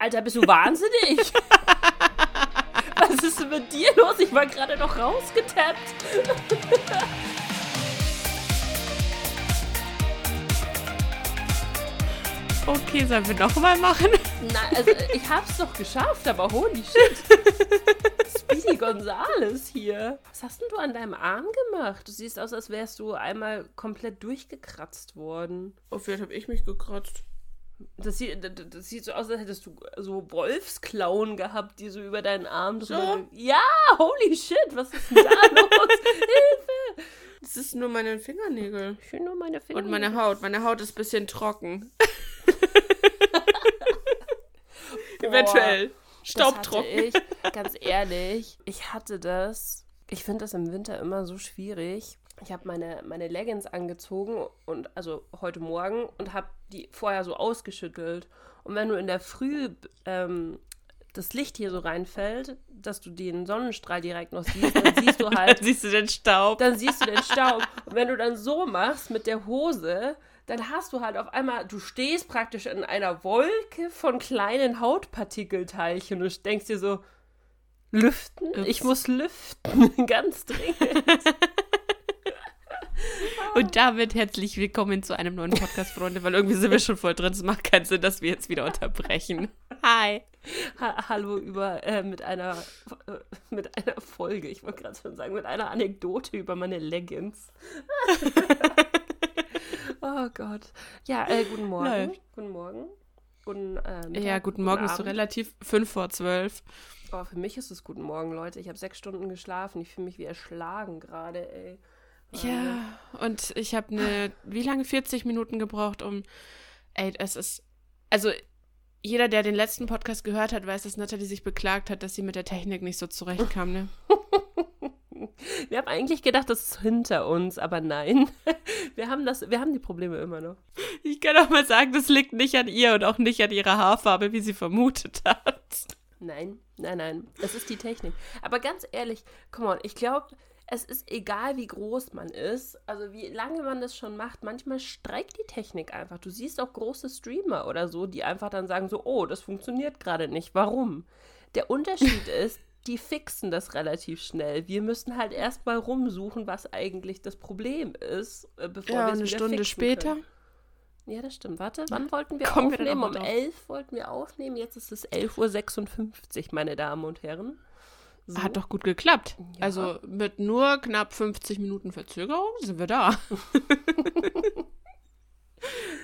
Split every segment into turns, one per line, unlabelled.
Alter, bist du wahnsinnig? Was ist denn mit dir los? Ich war gerade noch rausgetappt.
Okay, sollen wir nochmal machen?
Nein, also ich hab's doch geschafft, aber holy shit. Speedy Gonzales hier. Was hast denn du an deinem Arm gemacht? Du siehst aus, als wärst du einmal komplett durchgekratzt worden.
Oh, vielleicht habe ich mich gekratzt.
Das sieht, das, sieht so aus, als hättest du so Wolfsklauen gehabt, die so über deinen Arm drüber.
So?
Ja, holy shit, was ist denn da los? Hilfe!
Das ist nur meine Fingernägel.
Ich finde nur meine Finger.
Und meine Haut. Meine Haut ist ein bisschen trocken. Eventuell. Staubtrocken.
Das hatte ich, ganz ehrlich, ich hatte das. Ich finde das im Winter immer so schwierig. Ich habe meine, meine Leggings angezogen und also heute Morgen und habe die vorher so ausgeschüttelt. Und wenn du in der Früh ähm, das Licht hier so reinfällt, dass du den Sonnenstrahl direkt noch siehst, dann siehst du halt,
Dann siehst du den Staub.
dann siehst du den Staub. Und wenn du dann so machst mit der Hose, dann hast du halt auf einmal, du stehst praktisch in einer Wolke von kleinen Hautpartikelteilchen und denkst dir so, lüften?
Ups.
Ich muss lüften, ganz dringend.
Und damit herzlich willkommen zu einem neuen Podcast, Freunde, weil irgendwie sind wir schon voll drin. Es macht keinen Sinn, dass wir jetzt wieder unterbrechen. Hi.
Ha Hallo über, äh, mit einer, äh, mit einer Folge, ich wollte gerade schon sagen, mit einer Anekdote über meine Leggings. oh Gott. Ja, äh, guten Morgen.
Läuft.
Guten Morgen. Guten, äh, Mittag,
Ja, guten Morgen ist so
Abend.
relativ fünf vor zwölf.
Oh, für mich ist es guten Morgen, Leute. Ich habe sechs Stunden geschlafen. Ich fühle mich wie erschlagen gerade, ey.
Ja, und ich habe eine, wie lange? 40 Minuten gebraucht, um, ey, es ist, also jeder, der den letzten Podcast gehört hat, weiß, dass Natalie sich beklagt hat, dass sie mit der Technik nicht so zurechtkam, ne?
Wir haben eigentlich gedacht, das ist hinter uns, aber nein. Wir haben, das, wir haben die Probleme immer noch.
Ich kann auch mal sagen, das liegt nicht an ihr und auch nicht an ihrer Haarfarbe, wie sie vermutet hat.
Nein, nein, nein. Es ist die Technik. Aber ganz ehrlich, come on, ich glaube, es ist egal, wie groß man ist, also wie lange man das schon macht, manchmal streikt die Technik einfach. Du siehst auch große Streamer oder so, die einfach dann sagen so, oh, das funktioniert gerade nicht. Warum? Der Unterschied ist, die fixen das relativ schnell. Wir müssen halt erstmal rumsuchen, was eigentlich das Problem ist, äh, bevor
Ja,
wir es
eine Stunde später.
Können. Ja, das stimmt. Warte, wann wollten wir
Kommen wir
aufnehmen?
noch
um
mal drauf.
11 wollten wir aufnehmen. Jetzt ist es 11.56 Uhr, meine Damen und Herren. So.
Hat doch gut geklappt.
Ja.
Also mit nur knapp 50 Minuten Verzögerung sind wir da.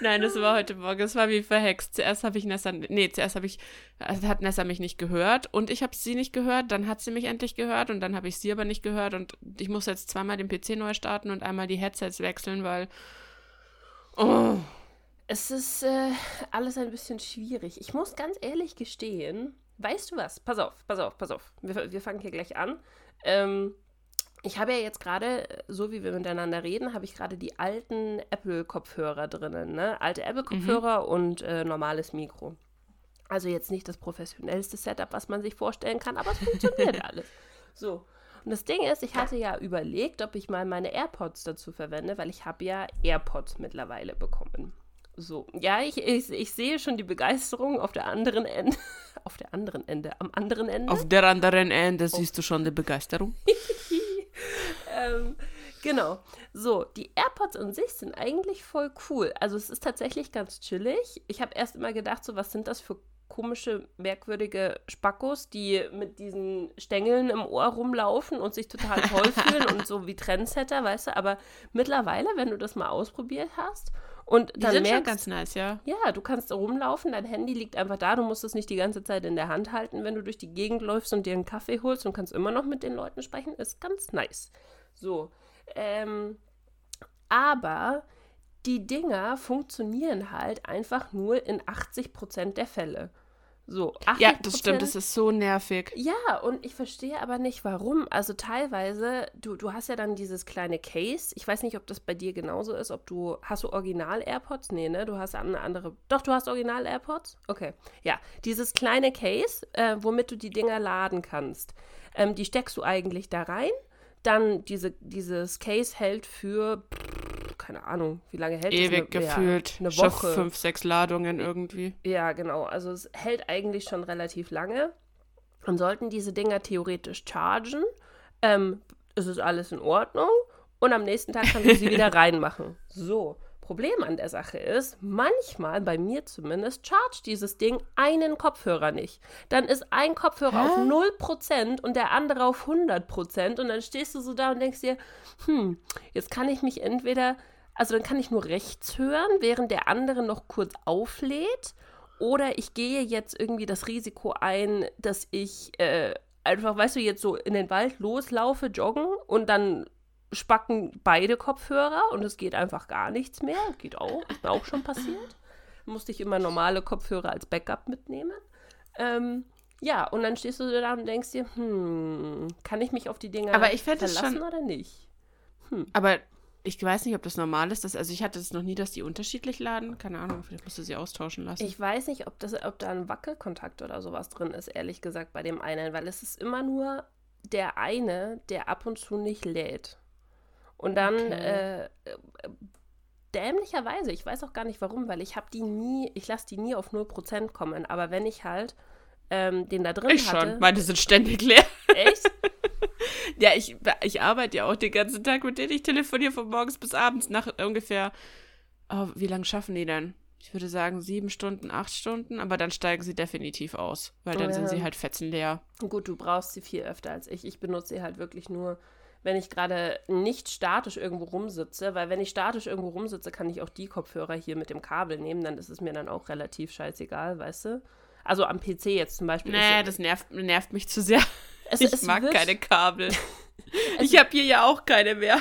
Nein, das war heute Morgen. Es war wie verhext. Zuerst habe ich Nessa, nee, zuerst habe ich, also hat Nessa mich nicht gehört und ich habe sie nicht gehört. Dann hat sie mich endlich gehört und dann habe ich sie aber nicht gehört und ich muss jetzt zweimal den PC neu starten und einmal die Headsets wechseln, weil, oh,
Es ist äh, alles ein bisschen schwierig. Ich muss ganz ehrlich gestehen, weißt du was? Pass auf, pass auf, pass auf. Wir, wir fangen hier gleich an. Ähm, ich habe ja jetzt gerade, äh, so wie wir miteinander reden, habe ich gerade die alten Apple-Kopfhörer drinnen. Ne? Alte Apple-Kopfhörer und äh, normales Mikro. Also jetzt nicht das professionellste Setup, was man sich vorstellen kann, aber es funktioniert alles. So. Und das Ding ist, ich hatte ja überlegt, ob ich mal meine AirPods dazu verwende, weil ich habe ja AirPods mittlerweile bekommen. So, ja, ich, ich, ich sehe schon die Begeisterung auf der anderen Ende. Auf der anderen Ende, am anderen Ende.
auf der anderen Ende siehst du schon die Begeisterung.
ähm, genau. So, die AirPods an sich sind eigentlich voll cool. Also es ist tatsächlich ganz chillig. Ich habe erst immer gedacht, so was sind das für komische, merkwürdige Spackos, die mit diesen Stängeln im Ohr rumlaufen und sich total toll fühlen und so wie Trendsetter, weißt du. Aber mittlerweile, wenn du das mal ausprobiert hast und
Die
dann
sind schon
merkst,
ganz nice, ja.
ja, du kannst rumlaufen, dein Handy liegt einfach da, du musst es nicht die ganze Zeit in der Hand halten, wenn du durch die Gegend läufst und dir einen Kaffee holst und kannst immer noch mit den Leuten sprechen, ist ganz nice. So, ähm, aber die Dinger funktionieren halt einfach nur in 80% der Fälle. So, 80%,
Ja, das stimmt, das ist so nervig.
ja, und ich verstehe aber nicht, warum. Also teilweise, du, du hast ja dann dieses kleine Case. Ich weiß nicht, ob das bei dir genauso ist, ob du, hast du Original-AirPods? Nee, ne? Du hast eine andere, doch, du hast Original-AirPods? Okay, ja. Dieses kleine Case, äh, womit du die Dinger laden kannst, ähm, die steckst du eigentlich da rein. Dann diese, dieses Case hält für, keine Ahnung, wie lange hält
Ewig
das? Eine,
gefühlt.
Ja, eine
Schon
Woche.
fünf, sechs Ladungen irgendwie.
Ja, genau. Also es hält eigentlich schon relativ lange. Und sollten diese Dinger theoretisch chargen, ähm, ist es alles in Ordnung. Und am nächsten Tag kannst du sie wieder reinmachen. So. Problem an der Sache ist, manchmal, bei mir zumindest, chargt dieses Ding einen Kopfhörer nicht. Dann ist ein Kopfhörer
Hä?
auf 0% und der andere auf 100%. Und dann stehst du so da und denkst dir, hm, jetzt kann ich mich entweder, also dann kann ich nur rechts hören, während der andere noch kurz auflädt. Oder ich gehe jetzt irgendwie das Risiko ein, dass ich äh, einfach, weißt du, jetzt so in den Wald loslaufe, joggen und dann spacken beide Kopfhörer und es geht einfach gar nichts mehr. Geht auch, ist mir auch schon passiert. Musste ich immer normale Kopfhörer als Backup mitnehmen. Ähm, ja, und dann stehst du da und denkst dir, hm, kann ich mich auf die Dinger
Aber ich
verlassen
schon-
oder nicht?
Aber ich weiß nicht, ob das normal ist. Dass, also ich hatte es noch nie, dass die unterschiedlich laden. Keine Ahnung, vielleicht musst du sie austauschen lassen.
Ich weiß nicht, ob, das, ob da ein Wackelkontakt oder sowas drin ist, ehrlich gesagt, bei dem einen, weil es ist immer nur der eine, der ab und zu nicht lädt. Und dann
Okay.
äh, dämlicherweise, ich weiß auch gar nicht warum, weil ich habe die nie, ich lasse die nie auf 0% kommen, aber wenn ich halt ähm, den da drin
ich
hatte.
schon. Meine sind ständig leer.
Echt?
Ja, ich, ich arbeite ja auch den ganzen Tag mit denen. Ich telefoniere von morgens bis abends nach ungefähr. Oh, wie lange schaffen die denn? Ich würde sagen sieben Stunden, acht Stunden, aber dann steigen sie definitiv aus, weil dann
Ja.
sind sie halt fetzenleer.
Gut, du brauchst sie viel öfter als ich. Ich benutze sie halt wirklich nur, wenn ich gerade nicht statisch irgendwo rumsitze, weil wenn ich statisch irgendwo rumsitze, kann ich auch die Kopfhörer hier mit dem Kabel nehmen, dann ist es mir dann auch relativ scheißegal, weißt du? Also am PC jetzt zum Beispiel.
Nee, das nervt, nervt mich zu sehr.
Es,
ich
es
mag
wird-
keine Kabel. Ich habe hier ja auch keine mehr.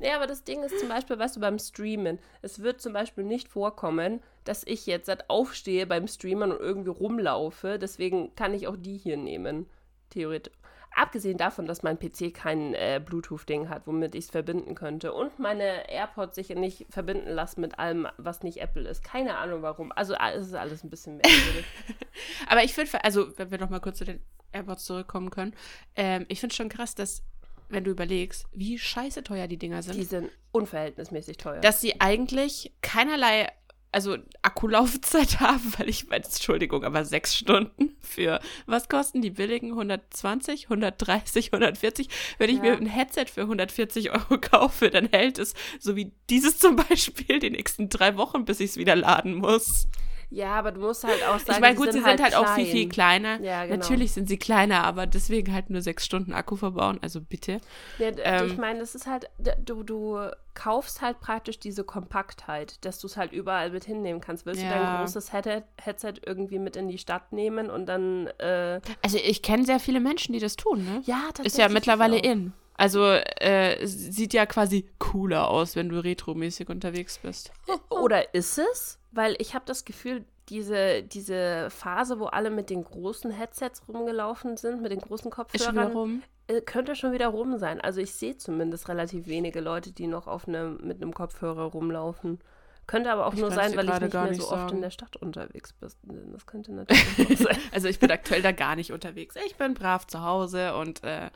Nee, aber das Ding ist zum Beispiel, weißt du, beim Streamen, es wird zum Beispiel nicht vorkommen, dass ich jetzt halt aufstehe beim Streamen und irgendwie rumlaufe. Deswegen kann ich auch die hier nehmen, theoretisch. Abgesehen davon, dass mein PC kein äh, Bluetooth-Ding hat, womit ich es verbinden könnte. Und meine AirPods sich nicht verbinden lassen mit allem, was nicht Apple ist. Keine Ahnung warum. Also a- es ist alles ein bisschen merkwürdig.
Aber ich finde, also, wenn wir noch mal kurz zu den AirPods zurückkommen können, ähm, ich finde schon krass, dass, wenn du überlegst, wie scheiße teuer die Dinger sind,
die sind unverhältnismäßig teuer.
dass sie eigentlich keinerlei, also Akkulaufzeit haben, weil ich meine, Entschuldigung, aber sechs Stunden für, was kosten die billigen? 120, 130, 140? Wenn ich
Ja.
mir ein Headset für 140 Euro kaufe, dann hält es, so wie dieses zum Beispiel, die nächsten drei Wochen, bis ich es wieder laden muss.
Ja, aber du musst halt auch sagen,
ich meine, gut, sie sind halt auch viel, viel
klein.
kleiner.
Ja, genau.
Natürlich sind sie kleiner, aber deswegen halt nur sechs Stunden Akku verbauen, also bitte.
Ja,
Ähm,
ich meine, das ist halt, du, du kaufst halt praktisch diese Kompaktheit, dass du es halt überall mit hinnehmen kannst. Willst du
Ja.
dein großes Headset, Headset irgendwie mit in die Stadt nehmen und dann, äh,
Also ich kenne sehr viele Menschen, die das tun, ne?
ja, tatsächlich.
Ist ja mittlerweile in. Also äh, sieht ja quasi cooler aus, wenn du retromäßig unterwegs bist.
Oder ist es? Weil ich habe das Gefühl, diese, diese Phase, wo alle mit den großen Headsets rumgelaufen sind, mit den großen Kopfhörern, äh, könnte schon wieder rum sein. Also ich sehe zumindest relativ wenige Leute, die noch auf einem mit einem Kopfhörer rumlaufen. Könnte aber auch
Ich
nur sein, weil ich nicht
gar
mehr
nicht
so oft in
sagen.
der Stadt unterwegs bin. Das könnte natürlich sein.
Also ich bin aktuell da gar nicht unterwegs. Ich bin brav zu Hause und äh,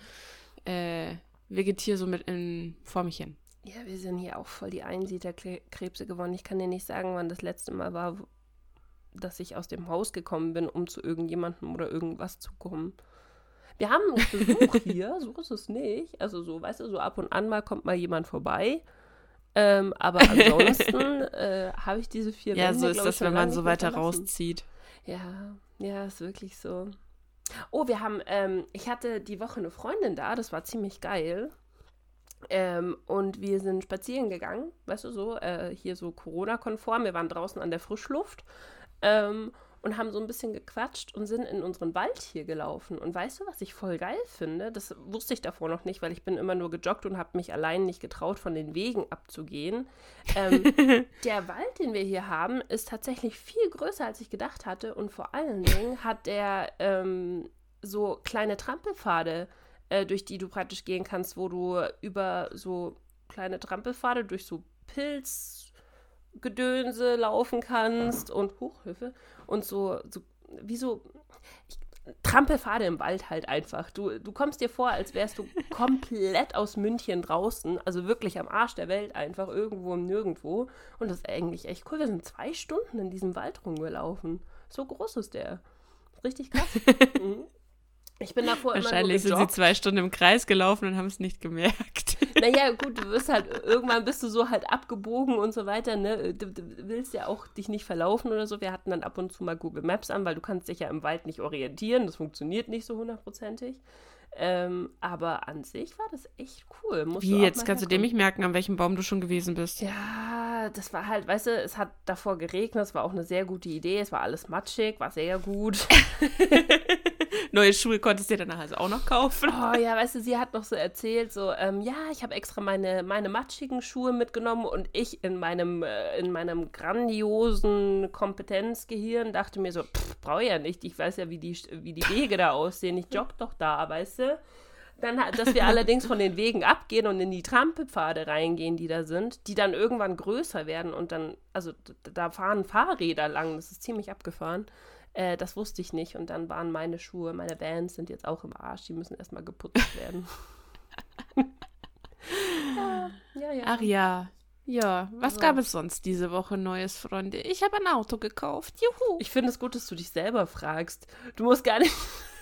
äh, vegetiere so mit in, vor mich hin.
Ja, wir sind hier auch voll die Einsiedlerkrebse geworden. Ich kann dir nicht sagen, wann das letzte Mal war, dass ich aus dem Haus gekommen bin, um zu irgendjemandem oder irgendwas zu kommen. Wir haben Besuch hier, so ist es nicht. Also so, weißt du, so ab und an mal kommt mal jemand vorbei. Ähm, aber ansonsten äh, habe ich diese vier
Ja,
Wände,
so ist
ich,
das, wenn man so weiter
verlassen.
rauszieht.
Ja, ja, ist wirklich so. Oh, wir haben, ähm, ich hatte die Woche eine Freundin da, das war ziemlich geil. Ähm, und wir sind spazieren gegangen, weißt du so, äh, hier so Corona-konform. Wir waren draußen an der Frischluft ähm, und haben so ein bisschen gequatscht und sind in unseren Wald hier gelaufen. Und weißt du, was ich voll geil finde? Das wusste ich davor noch nicht, weil ich bin immer nur gejoggt und habe mich allein nicht getraut, von den Wegen abzugehen. Ähm, der Wald, den wir hier haben, ist tatsächlich viel größer, als ich gedacht hatte. Und vor allen Dingen hat der ähm, so kleine Trampelpfade, äh, durch die du praktisch gehen kannst, wo du über so kleine Trampelpfade durch so Pilzgedönse laufen kannst und Hochhöfe und so, so wie so. Ich, Trampelpfade im Wald halt einfach. Du, du kommst dir vor, als wärst du komplett aus München draußen, also wirklich am Arsch der Welt einfach, irgendwo im Nirgendwo. Und das ist eigentlich echt cool. Wir sind zwei Stunden in diesem Wald rumgelaufen. So groß ist der. Richtig krass. mhm. Ich bin davor
Wahrscheinlich sind sie zwei Stunden im Kreis gelaufen und haben es nicht gemerkt.
Naja, gut, du wirst halt, irgendwann bist du so halt abgebogen und so weiter, ne? Du, du, willst ja auch dich nicht verlaufen oder so. Wir hatten dann ab und zu mal Google Maps an, weil du kannst dich ja im Wald nicht orientieren. Das funktioniert nicht so hundertprozentig. Ähm, aber an sich war das echt cool.
Musst Wie, jetzt kannst herkommen. du dir nicht merken, an welchem Baum du schon gewesen bist.
Ja, das war halt, weißt du, es hat davor geregnet, es war auch eine sehr gute Idee, es war alles matschig, war sehr gut.
Neue Schuhe konntest du dir danach also auch noch kaufen.
Oh ja, weißt du, sie hat noch so erzählt, so, ähm, ja, ich habe extra meine, meine matschigen Schuhe mitgenommen und ich in meinem, äh, in meinem grandiosen Kompetenzgehirn dachte mir so, brauche ja nicht, ich weiß ja, wie die, wie die Wege da aussehen, ich jogge doch da, weißt du. Dann, dass wir allerdings von den Wegen abgehen und in die Trampelpfade reingehen, die da sind, die dann irgendwann größer werden und dann, also da fahren Fahrräder lang, das ist ziemlich abgefahren. Äh, das wusste ich nicht. Und dann waren meine Schuhe, meine Vans sind jetzt auch im Arsch. Die müssen erstmal geputzt werden.
ja, ja, ja. Ach ja. Ja, was also. gab es sonst diese Woche Neues, Freunde? Ich habe ein Auto gekauft. Juhu.
Ich finde es gut, dass du dich selber fragst. Du musst gar nicht.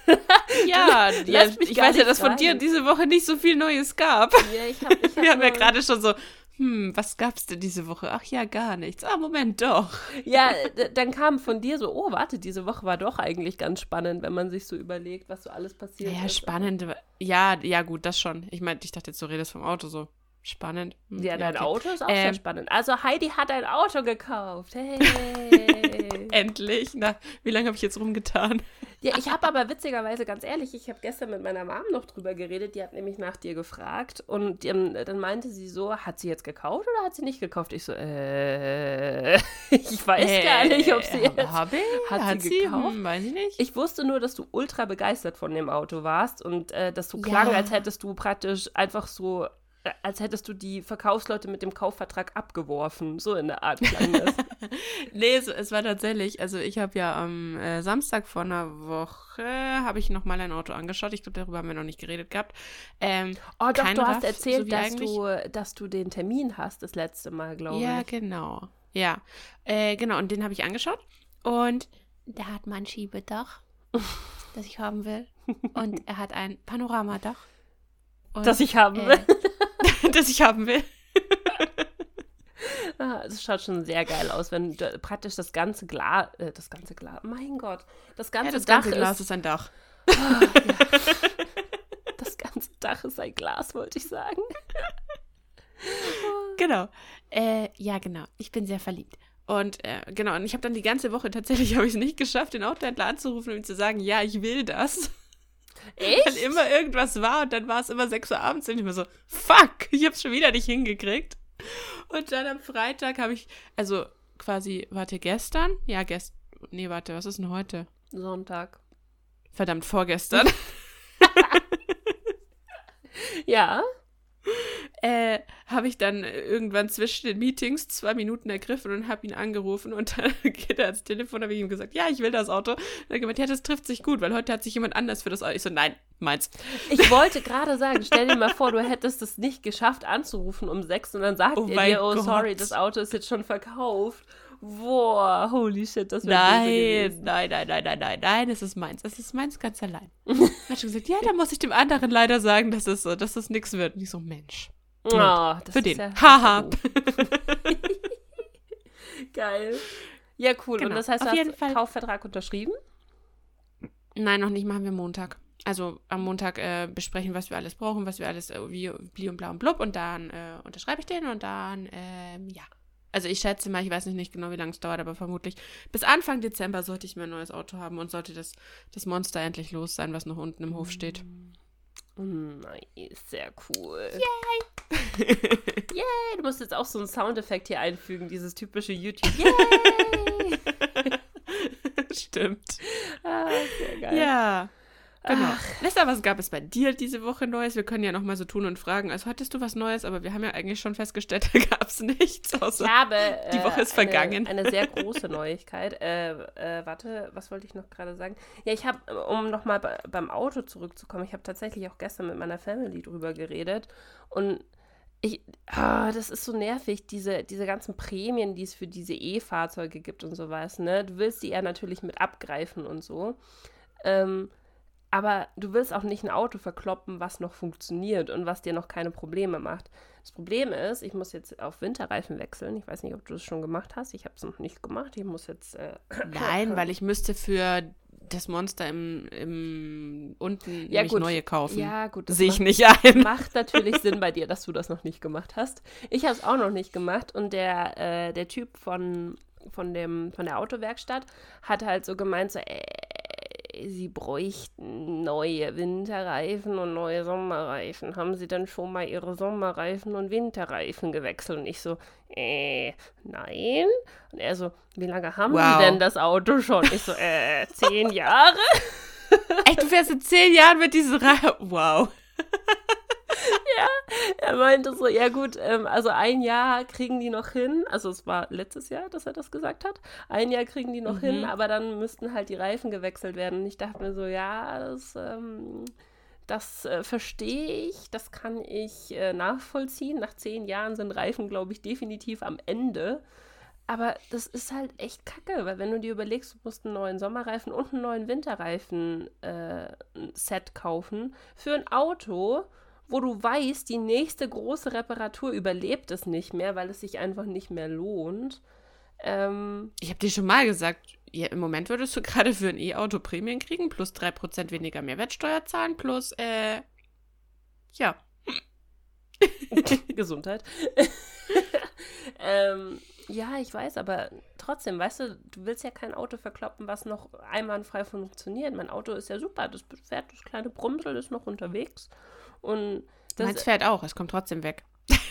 ja, ja ich weiß ja, dass von dir diese Woche nicht so viel Neues gab. Ja, ich hab, ich hab Wir haben ja gerade schon so, hm, was gab's denn diese Woche? Ach ja, gar nichts. Ah, Moment, doch.
Ja, dann kam von dir so, oh, warte, diese Woche war doch eigentlich ganz spannend, wenn man sich so überlegt, was so alles passiert
ja, ist. Ja, spannend. Ja, ja, gut, das schon. Ich meine, ich dachte jetzt, du redest vom Auto so. Spannend.
Hm, ja, dein okay. Auto ist auch ähm, sehr spannend. Also Heidi hat ein Auto gekauft. Hey.
Endlich. Na, wie lange habe ich jetzt rumgetan?
Ja, ich habe aber witzigerweise, ganz ehrlich, ich habe gestern mit meiner Mom noch drüber geredet. Die hat nämlich nach dir gefragt und die, dann meinte sie so, hat sie jetzt gekauft oder hat sie nicht gekauft? Ich so, äh, ich weiß äh, gar nicht, ob sie jetzt
habe ich? hat, hat sie, sie gekauft. Hm, weiß ich nicht.
Ich wusste nur, dass du ultra begeistert von dem Auto warst und äh, dass du klang, ja. als hättest du praktisch einfach so als hättest du die Verkaufsleute mit dem Kaufvertrag abgeworfen. So in der Art klang das.
nee, es, es, war tatsächlich, also ich habe ja am äh, Samstag vor einer Woche, habe ich noch mal ein Auto angeschaut. Ich glaube, darüber haben wir noch nicht geredet gehabt. Ähm,
oh doch, du hast erzählt, so dass, du, dass du den Termin hast das letzte Mal, glaube ich.
Ja, genau. Ja, äh, genau. Und den habe ich angeschaut. Und der hat mein Schiebedach, das ich haben will. Und er hat ein Panoramadach.
Und, das ich haben will. Äh,
das ich haben will.
Ah, es schaut schon sehr geil aus, wenn praktisch das ganze Glas, äh, das ganze Glas, mein Gott, das ganze, ja,
das ganze Dach Glas ist, ist ein Dach.
Oh, ja. Das ganze Dach ist ein Glas, wollte ich sagen.
genau. Äh, ja, genau. Ich bin sehr verliebt. Und äh, genau, und ich habe dann die ganze Woche tatsächlich habe ich es nicht geschafft, den Autohändler anzurufen und ihm zu sagen, ja, ich will das. Echt? Weil immer irgendwas war und dann war es immer 6 Uhr abends und ich mir so, fuck, ich hab's schon wieder nicht hingekriegt. Und dann am Freitag habe ich, also quasi, warte, gestern? Ja, gestern. Nee, warte, was ist denn heute?
Sonntag.
Verdammt, vorgestern.
ja
äh, habe ich dann irgendwann zwischen den Meetings zwei Minuten ergriffen und habe ihn angerufen und dann geht er ans Telefon, habe ich ihm gesagt, ja, ich will das Auto. Und er hat gemeint, ja, das trifft sich gut, weil heute hat sich jemand anders für das Auto. Ich so, nein, meins.
Ich wollte gerade sagen, stell dir mal vor, du hättest es nicht geschafft anzurufen um sechs und dann sagt oh er dir, oh Gott. sorry, das Auto ist jetzt schon verkauft. Boah, holy shit, das
wäre Nein, nein, nein, nein, nein, nein, nein, es ist meins. Es ist meins ganz allein. hat schon gesagt, ja, dann muss ich dem anderen leider sagen, dass es so, dass das nichts wird. Und ich so, Mensch.
Oh, das
Für den. Ja Haha.
Geil. Ja, cool. Genau. Und das heißt, Auf du jeden hast Fall. Kaufvertrag unterschrieben?
Nein, noch nicht, machen wir Montag. Also am Montag äh, besprechen, was wir alles brauchen, was wir alles, äh, wie, bli und bla und blub. Und dann äh, unterschreibe ich den und dann, ähm, ja, also ich schätze mal, ich weiß nicht, genau, wie lange es dauert, aber vermutlich bis Anfang Dezember sollte ich mir ein neues Auto haben und sollte das, das Monster endlich los sein, was noch unten im Hof steht.
Mm, nice, sehr cool. Yay! Yay! Du musst jetzt auch so einen Soundeffekt hier einfügen, dieses typische YouTube. Yay!
Stimmt.
Ah, sehr geil.
Ja. Genau. Lester, was gab es bei dir diese Woche Neues? Wir können ja noch mal so tun und fragen. Also hattest du was Neues, aber wir haben ja eigentlich schon festgestellt, da gab es nichts. Außer
Ich habe.
die
äh,
Woche ist vergangen.
Eine, sehr große Neuigkeit. Äh, äh, warte, was wollte ich noch gerade sagen? Ja, ich habe, um nochmal be beim Auto zurückzukommen, ich habe tatsächlich auch gestern mit meiner Family drüber geredet. Und ich, ah, das ist so nervig, diese, diese ganzen Prämien, die es für diese E-Fahrzeuge gibt und sowas, ne? Du willst die ja natürlich mit abgreifen und so. Ähm, aber du willst auch nicht ein Auto verkloppen, was noch funktioniert und was dir noch keine Probleme macht. Das Problem ist, ich muss jetzt auf Winterreifen wechseln. Ich weiß nicht, ob du das schon gemacht hast. Ich habe es noch nicht gemacht. Ich muss jetzt. Äh,
Nein, weil ich müsste für das Monster im, im unten
Ja, gut.
neue kaufen.
ja, gut.
Sehe ich
macht-
nicht ein.
Macht natürlich Sinn bei dir, dass du das noch nicht gemacht hast. Ich habe es auch noch nicht gemacht und der, äh, der Typ von, von, dem, von der Autowerkstatt hat halt so gemeint, so, äh, sie bräuchten neue Winterreifen und neue Sommerreifen. Haben sie dann schon mal ihre Sommerreifen und Winterreifen gewechselt? Und ich so, äh, nein. Und er so, wie lange haben
Wow.
sie denn das Auto schon? Ich so, äh, zehn Jahre?
Echt, du fährst in zehn Jahren mit diesem Ra Wow.
Er meinte so, ja gut, ähm, also ein Jahr kriegen die noch hin. Also es war letztes Jahr, dass er das gesagt hat. Ein Jahr kriegen die noch hin,
Mhm.
aber dann müssten halt die Reifen gewechselt werden. Und ich dachte mir so, ja, das, ähm, das äh, verstehe ich, das kann ich äh, nachvollziehen. Nach zehn Jahren sind Reifen, glaube ich, definitiv am Ende. Aber das ist halt echt kacke, weil wenn du dir überlegst, du musst einen neuen Sommerreifen und einen neuen Winterreifen-Set kaufen für ein Auto, wo du weißt, die nächste große Reparatur überlebt es nicht mehr, weil es sich einfach nicht mehr lohnt. Ähm,
Ich habe dir schon mal gesagt, ja, im Moment würdest du gerade für ein E-Auto Prämien kriegen, plus 3% weniger Mehrwertsteuer zahlen, plus, äh, ja.
Gesundheit. ähm, ja, ich weiß, aber trotzdem, weißt du, du willst ja kein Auto verkloppen, was noch einwandfrei funktioniert. Mein Auto ist ja super, das fährt, das kleine Brumsel ist noch unterwegs. Und das,
Meins fährt auch, es kommt trotzdem weg.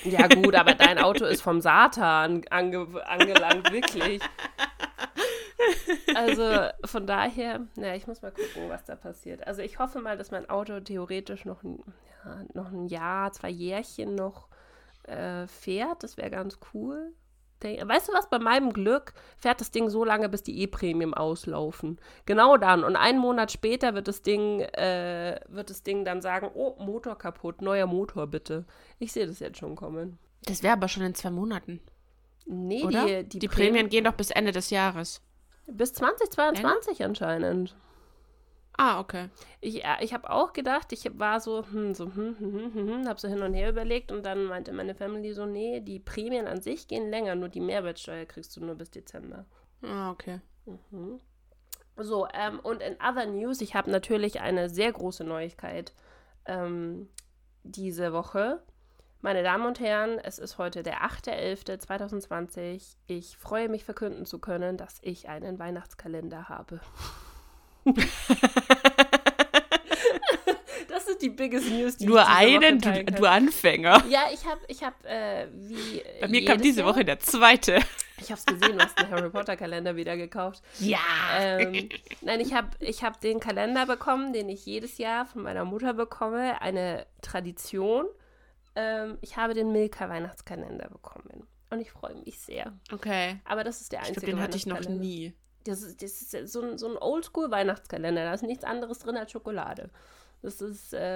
ja gut, aber dein Auto ist vom Satan ange, angelangt, wirklich. Also von daher, na, ich muss mal gucken, was da passiert. Also ich hoffe mal, dass mein Auto theoretisch noch ein, ja, noch ein Jahr, zwei Jährchen noch äh, fährt. Das wäre ganz cool. Weißt du was, bei meinem Glück fährt das Ding so lange, bis die E-Prämien auslaufen. Genau dann. Und einen Monat später wird das Ding, äh, wird das Ding dann sagen, oh, Motor kaputt, neuer Motor bitte. Ich sehe das jetzt schon kommen.
Das wäre aber schon in zwei Monaten,
Nee,
oder?
die, die,
die Prämien gehen doch bis Ende des Jahres.
bis 2022 anscheinend.
Ah, okay.
Ich, ich habe auch gedacht, ich war so, hm, so, hm, hm, hm, hm, hm, habe so hin und her überlegt und dann meinte meine Family so, nee, die Prämien an sich gehen länger, nur die Mehrwertsteuer kriegst du nur bis Dezember.
Ah, okay.
Mhm. So, ähm, und in other news, ich habe natürlich eine sehr große Neuigkeit ähm, diese Woche. Meine Damen und Herren, es ist heute der 8.11.2020. Ich freue mich verkünden zu können, dass ich einen Weihnachtskalender habe. das ist die biggest news, die
Nur
ich
einen, du, du Anfänger.
Ja, ich habe, ich habe, äh, wie
Bei mir kam diese
Jahr-
Woche der zweite.
Ich habe es gesehen, du hast einen Harry Potter Kalender wieder gekauft.
Ja.
Ähm, nein, ich habe ich hab den Kalender bekommen, den ich jedes Jahr von meiner Mutter bekomme. Eine Tradition. Ähm, ich habe den Milka Weihnachtskalender bekommen. Und ich freue mich sehr.
Okay.
Aber das ist der
Ich
einzige
glaube, den hatte ich noch nie.
Das ist, das ist so ein, so ein Oldschool-Weihnachtskalender. Da ist nichts anderes drin als Schokolade. Das ist äh,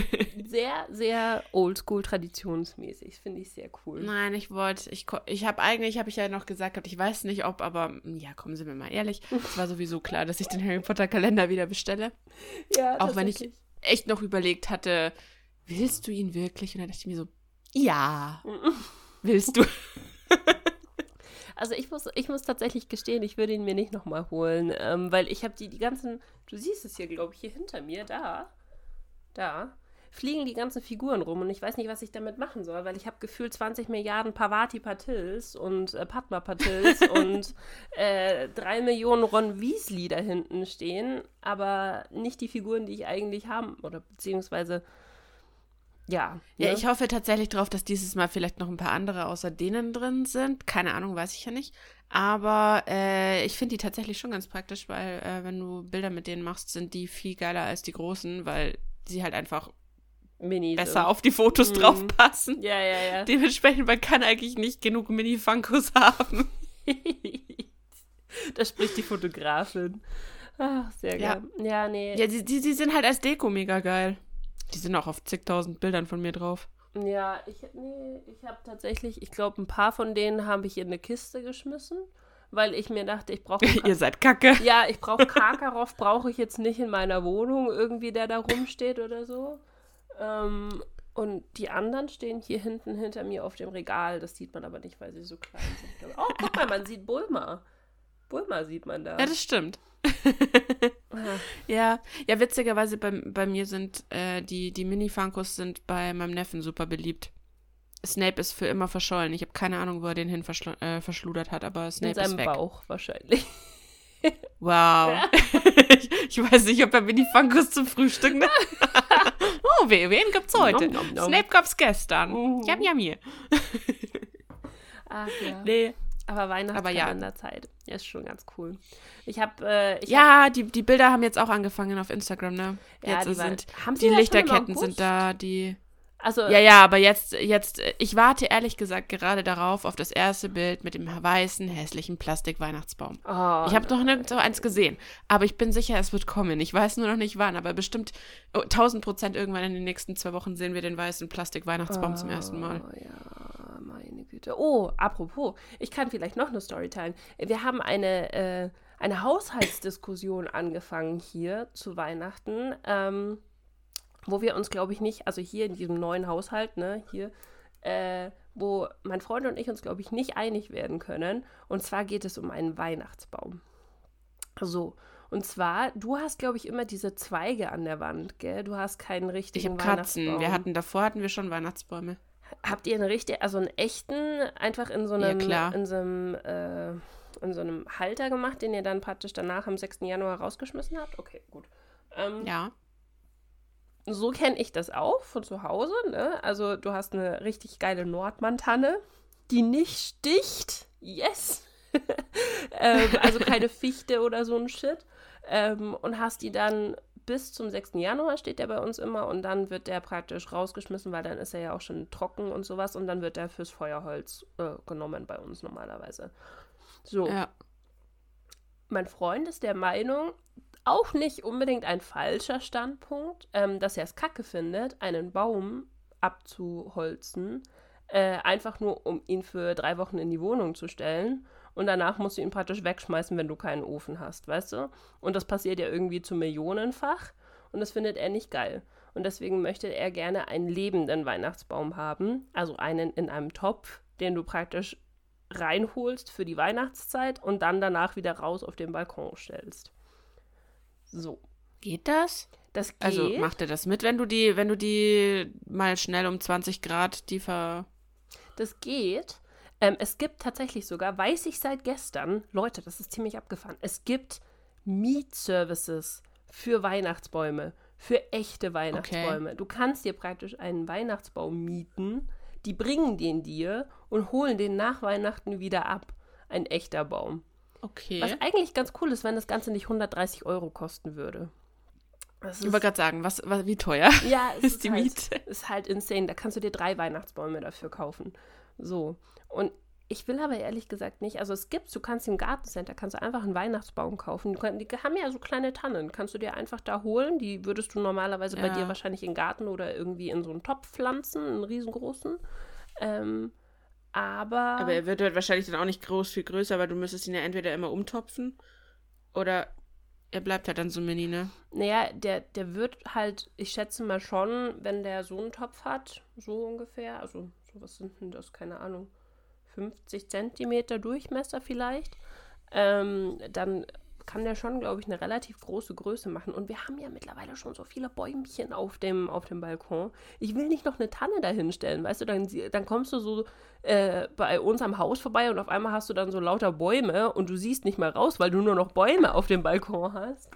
sehr, sehr oldschool traditionsmäßig. Finde ich sehr cool.
Nein, ich wollte, ich, ich habe eigentlich, habe ich ja noch gesagt, gehabt, ich weiß nicht, ob, aber ja, kommen Sie mir mal ehrlich. Es war sowieso klar, dass ich den Harry Potter Kalender wieder bestelle.
Ja,
Auch wenn ich echt noch überlegt hatte, willst du ihn wirklich? Und dann dachte ich mir so, ja, willst du.
Also ich muss, ich muss tatsächlich gestehen, ich würde ihn mir nicht nochmal holen, ähm, weil ich habe die, die ganzen, du siehst es hier, glaube ich, hier hinter mir, da, da, fliegen die ganzen Figuren rum und ich weiß nicht, was ich damit machen soll, weil ich habe gefühlt 20 Milliarden Pavati Patils und äh, Padma Patils und äh, drei Millionen Ron Weasley da hinten stehen, aber nicht die Figuren, die ich eigentlich haben, oder beziehungsweise, ja.
Ja,
ne?
ich hoffe tatsächlich drauf, dass dieses Mal vielleicht noch ein paar andere außer denen drin sind. Keine Ahnung, weiß ich ja nicht. Aber äh, ich finde die tatsächlich schon ganz praktisch, weil äh, wenn du Bilder mit denen machst, sind die viel geiler als die großen, weil sie halt einfach
Mini
besser
sind.
auf die Fotos
Mhm.
draufpassen.
Ja, ja, ja.
Dementsprechend, man kann eigentlich nicht genug Mini-Funkos haben.
da spricht die Fotografin. Ach, sehr
Ja.
geil. Ja, nee.
Ja, die, die, die sind halt als Deko mega geil. Die sind auch auf zigtausend Bildern von mir drauf.
Ja, ich, nee, ich habe tatsächlich, ich glaube, ein paar von denen habe ich in eine Kiste geschmissen, weil ich mir dachte, ich brauche.
Ihr seid kacke.
ja, ich brauche Karkaroff, brauche ich jetzt nicht in meiner Wohnung irgendwie, der da rumsteht oder so. Ähm, und die anderen stehen hier hinten hinter mir auf dem Regal. Das sieht man aber nicht, weil sie so klein sind. Oh, guck mal, man sieht Bulma. Bulma sieht man da.
Ja, das stimmt. Ja, ja, witzigerweise bei, bei mir sind äh, die, die Mini-Funkos sind bei meinem Neffen super beliebt. Snape ist für immer verschollen. Ich habe keine Ahnung, wo er den hin verschl äh, verschludert hat, aber
in
Snape ist
seinem
weg.
Bauch wahrscheinlich.
Wow. ich, ich weiß nicht, ob er Mini-Funkos zum Frühstück nimmt. oh, wen, wen gibt's heute?
Nom, nom, nom.
Snape gab's gestern.
Mhm.
Yum, yummy.
Ach ja.
Nee.
Aber Weihnachtskalenderzeit ist schon ganz cool. Ich habe äh,
Ja, die, die Bilder haben jetzt auch angefangen auf Instagram, ne?
Ja,
Jetzt
die
sind
haben sie
die Lichterketten sind da, die
Also,
Ja, ja, aber jetzt, jetzt, äh, ich warte ehrlich gesagt gerade darauf, auf das erste Bild mit dem weißen, hässlichen Plastik-Weihnachtsbaum.
oh,
ich habe noch nirgends so eins gesehen, aber ich bin sicher, es wird kommen. Ich weiß nur noch nicht wann, aber bestimmt oh, 1000 Prozent irgendwann in den nächsten zwei Wochen sehen wir den weißen Plastik-Weihnachtsbaum zum ersten Mal.
Oh, ja, Güte. Oh, apropos, ich kann vielleicht noch eine Story teilen. Wir haben eine, äh, eine Haushaltsdiskussion angefangen hier zu Weihnachten, ähm, wo wir uns, glaube ich, nicht, also hier in diesem neuen Haushalt, ne, hier, äh, wo mein Freund und ich uns, glaube ich, nicht einig werden können. Und zwar geht es um einen Weihnachtsbaum. So. Und zwar, du hast, glaube ich, immer diese Zweige an der Wand, gell? Du hast keinen richtigen
Ich habe Katzen.
Weihnachtsbaum.
Wir hatten davor hatten wir schon Weihnachtsbäume.
Habt ihr einen richtig, also einen echten, einfach in so
Ja,
einem,
klar.
in so einem, äh, in so einem Halter gemacht, den ihr dann praktisch danach am 6. Januar rausgeschmissen habt? Okay, gut. Ähm,
Ja.
So kenne ich das auch von zu Hause, ne? Also du hast eine richtig geile Nordmann-Tanne, die nicht sticht. Yes! ähm, also keine Fichte oder so ein Shit. Ähm, und hast die dann bis zum 6. Januar steht der bei uns immer und dann wird der praktisch rausgeschmissen, weil dann ist er ja auch schon trocken und sowas und dann wird der fürs Feuerholz äh, genommen bei uns normalerweise. So,
Ja.
mein Freund ist der Meinung, auch nicht unbedingt ein falscher Standpunkt, ähm, dass er es kacke findet, einen Baum abzuholzen, äh, einfach nur um ihn für drei Wochen in die Wohnung zu stellen. Und danach musst du ihn praktisch wegschmeißen, wenn du keinen Ofen hast, weißt du? Und das passiert ja irgendwie zu Millionenfach. Und das findet er nicht geil. Und deswegen möchte er gerne einen lebenden Weihnachtsbaum haben. Also einen in einem Topf, den du praktisch reinholst für die Weihnachtszeit und dann danach wieder raus auf den Balkon stellst. So.
Geht das?
Das geht.
Also macht er das mit, wenn du die, wenn du die mal schnell um 20 Grad die ver.
Das geht. Ähm, es gibt tatsächlich sogar, weiß ich seit gestern, Leute, das ist ziemlich abgefahren. Es gibt Mietservices für Weihnachtsbäume, für echte Weihnachtsbäume. Du kannst dir praktisch einen Weihnachtsbaum mieten, die bringen den dir und holen den nach Weihnachten wieder ab. Ein echter Baum.
Okay.
Was eigentlich ganz cool ist, wenn das Ganze nicht 130 Euro kosten würde. Das
ich wollte gerade sagen, was, was, wie teuer
Ja, es
ist
ist,
die
halt,
Miete?
ist halt insane. Da kannst du dir drei Weihnachtsbäume dafür kaufen. So. Und ich will aber ehrlich gesagt nicht, also es gibt, du kannst im Gartencenter, kannst du einfach einen Weihnachtsbaum kaufen. Die, können- die haben ja so kleine Tannen, kannst du dir einfach da holen. Die würdest du normalerweise bei
Ja.
dir wahrscheinlich im Garten oder irgendwie in so einen Topf pflanzen, einen riesengroßen. Ähm, aber,
Aber er wird halt wahrscheinlich dann auch nicht groß viel größer, weil du müsstest ihn ja entweder immer umtopfen oder er bleibt halt dann so mini, ne?
naja, der, der wird halt, ich schätze mal schon, wenn der so einen Topf hat, so ungefähr, also so was sind denn das, keine Ahnung, 50 Zentimeter Durchmesser vielleicht, ähm, dann kann der schon, glaube ich, eine relativ große Größe machen. Und wir haben ja mittlerweile schon so viele Bäumchen auf dem, auf dem Balkon. Ich will nicht noch eine Tanne dahinstellen, weißt du, dann, dann kommst du so äh, bei uns am Haus vorbei und auf einmal hast du dann so lauter Bäume und du siehst nicht mehr raus, weil du nur noch Bäume auf dem Balkon hast.